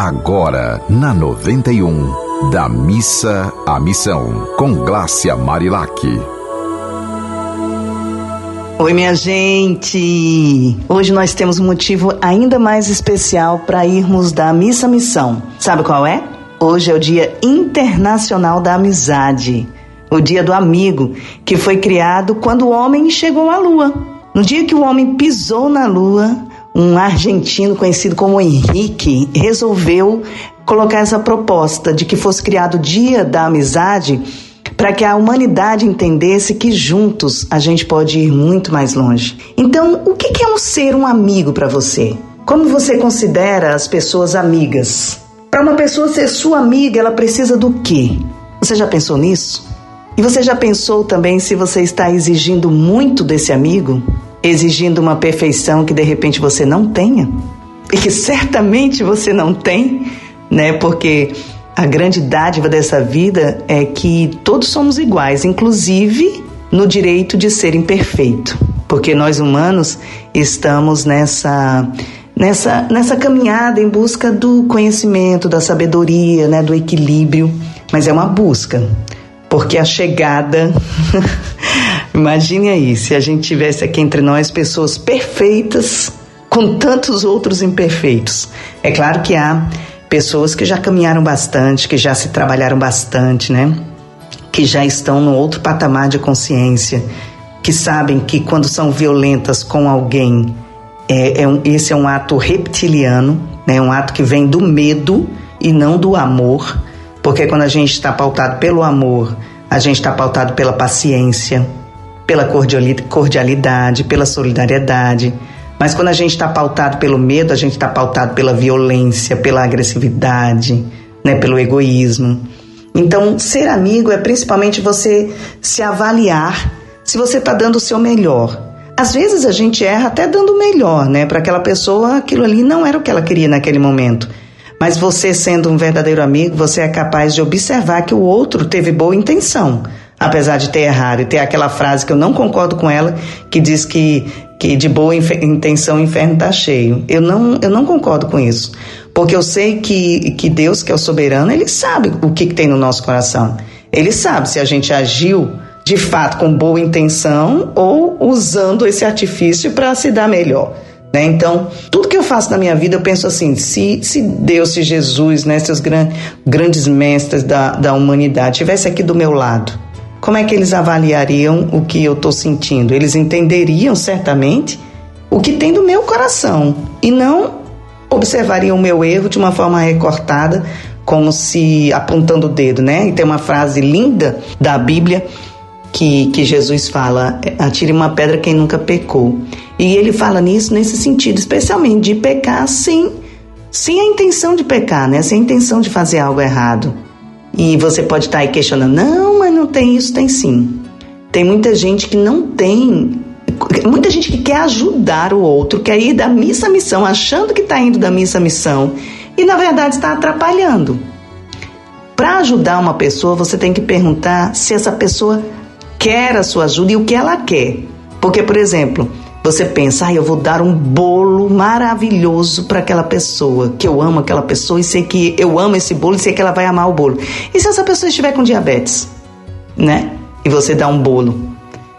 agora na 91, da missa à missão, com Glácia Marilac. Oi, minha gente! Hoje nós temos um motivo ainda mais especial para irmos da missa à missão. Sabe qual é? Hoje é o Dia Internacional da Amizade, o Dia do Amigo, que foi criado quando o homem chegou à Lua. No dia que o homem pisou na Lua, um argentino conhecido como Henrique resolveu colocar essa proposta de que fosse criado o Dia da Amizade para que a humanidade entendesse que juntos a gente pode ir muito mais longe. Então, o que é um ser um amigo para você? Como você considera as pessoas amigas? Para uma pessoa ser sua amiga, ela precisa do quê? Você já pensou nisso? E você já pensou também se você está exigindo muito desse amigo? Exigindo uma perfeição que de repente você não tenha. E que certamente você não tem, né? Porque a grande dádiva dessa vida é que todos somos iguais, inclusive no direito de ser imperfeito, porque nós humanos estamos nessa nessa nessa caminhada em busca do conhecimento, da sabedoria, né, do equilíbrio, mas é uma busca, porque a chegada Imagine aí se a gente tivesse aqui entre nós pessoas perfeitas com tantos outros imperfeitos. É claro que há pessoas que já caminharam bastante, que já se trabalharam bastante, né? Que já estão no outro patamar de consciência, que sabem que quando são violentas com alguém, é, é um, esse é um ato reptiliano, né? Um ato que vem do medo e não do amor, porque quando a gente está pautado pelo amor, a gente está pautado pela paciência, pela cordialidade, pela solidariedade. Mas quando a gente está pautado pelo medo, a gente está pautado pela violência, pela agressividade, né, pelo egoísmo. Então, ser amigo é principalmente você se avaliar se você está dando o seu melhor. Às vezes a gente erra até dando o melhor, né? Para aquela pessoa, aquilo ali não era o que ela queria naquele momento. Mas você, sendo um verdadeiro amigo, você é capaz de observar que o outro teve boa intenção apesar de ter errado. E ter aquela frase que eu não concordo com ela, que diz que, que de boa intenção o inferno está cheio. Eu não, eu não concordo com isso. Porque eu sei que, que Deus, que é o soberano, ele sabe o que, que tem no nosso coração. Ele sabe se a gente agiu de fato com boa intenção ou usando esse artifício para se dar melhor. Né? Então, tudo que eu faço na minha vida, eu penso assim: se, se Deus, se Jesus, né, seus gran, grandes mestres da, da humanidade, estivesse aqui do meu lado, como é que eles avaliariam o que eu estou sentindo? Eles entenderiam certamente o que tem do meu coração e não observariam o meu erro de uma forma recortada, como se apontando o dedo, né? E tem uma frase linda da Bíblia que, que Jesus fala: atire uma pedra quem nunca pecou. E ele fala nisso nesse sentido, especialmente de pecar sem, sem a intenção de pecar, né? Sem a intenção de fazer algo errado. E você pode estar aí questionando: não, mas não tem isso, tem sim. Tem muita gente que não tem. Muita gente que quer ajudar o outro, quer ir da missa à missão, achando que está indo da missa à missão, e na verdade está atrapalhando. Para ajudar uma pessoa, você tem que perguntar se essa pessoa quer a sua ajuda e o que ela quer. Porque, por exemplo, você pensa, ah, eu vou dar um bolo maravilhoso para aquela pessoa, que eu amo aquela pessoa e sei que eu amo esse bolo e sei que ela vai amar o bolo. E se essa pessoa estiver com diabetes, né? E você dá um bolo.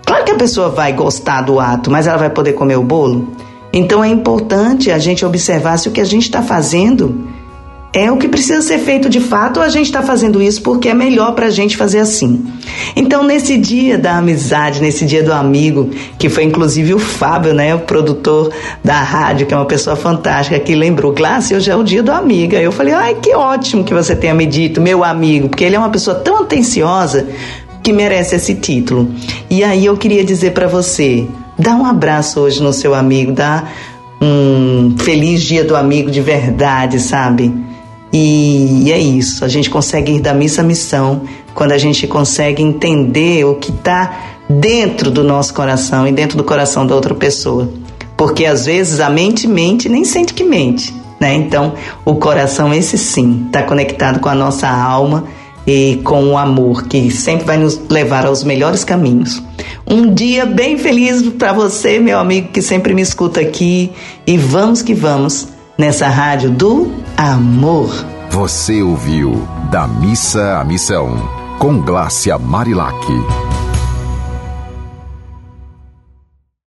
Claro que a pessoa vai gostar do ato, mas ela vai poder comer o bolo. Então é importante a gente observar se o que a gente está fazendo é o que precisa ser feito de fato ou a gente está fazendo isso porque é melhor para a gente fazer assim. Então, nesse dia da amizade, nesse dia do amigo, que foi inclusive o Fábio, né, o produtor da rádio, que é uma pessoa fantástica, que lembrou, Glácia, hoje é o dia do amigo. Aí eu falei, ai, que ótimo que você tenha me dito, meu amigo, porque ele é uma pessoa tão atenciosa que merece esse título. E aí eu queria dizer para você, dá um abraço hoje no seu amigo, dá um feliz dia do amigo de verdade, sabe? E, e é isso, a gente consegue ir da missa à missão quando a gente consegue entender o que está dentro do nosso coração e dentro do coração da outra pessoa. Porque às vezes a mente mente nem sente que mente, né? Então, o coração, esse sim, está conectado com a nossa alma e com o amor que sempre vai nos levar aos melhores caminhos. Um dia bem feliz para você, meu amigo que sempre me escuta aqui, e vamos que vamos nessa rádio do amor. Você ouviu Da Missa à Missão, com Glácia Marilac.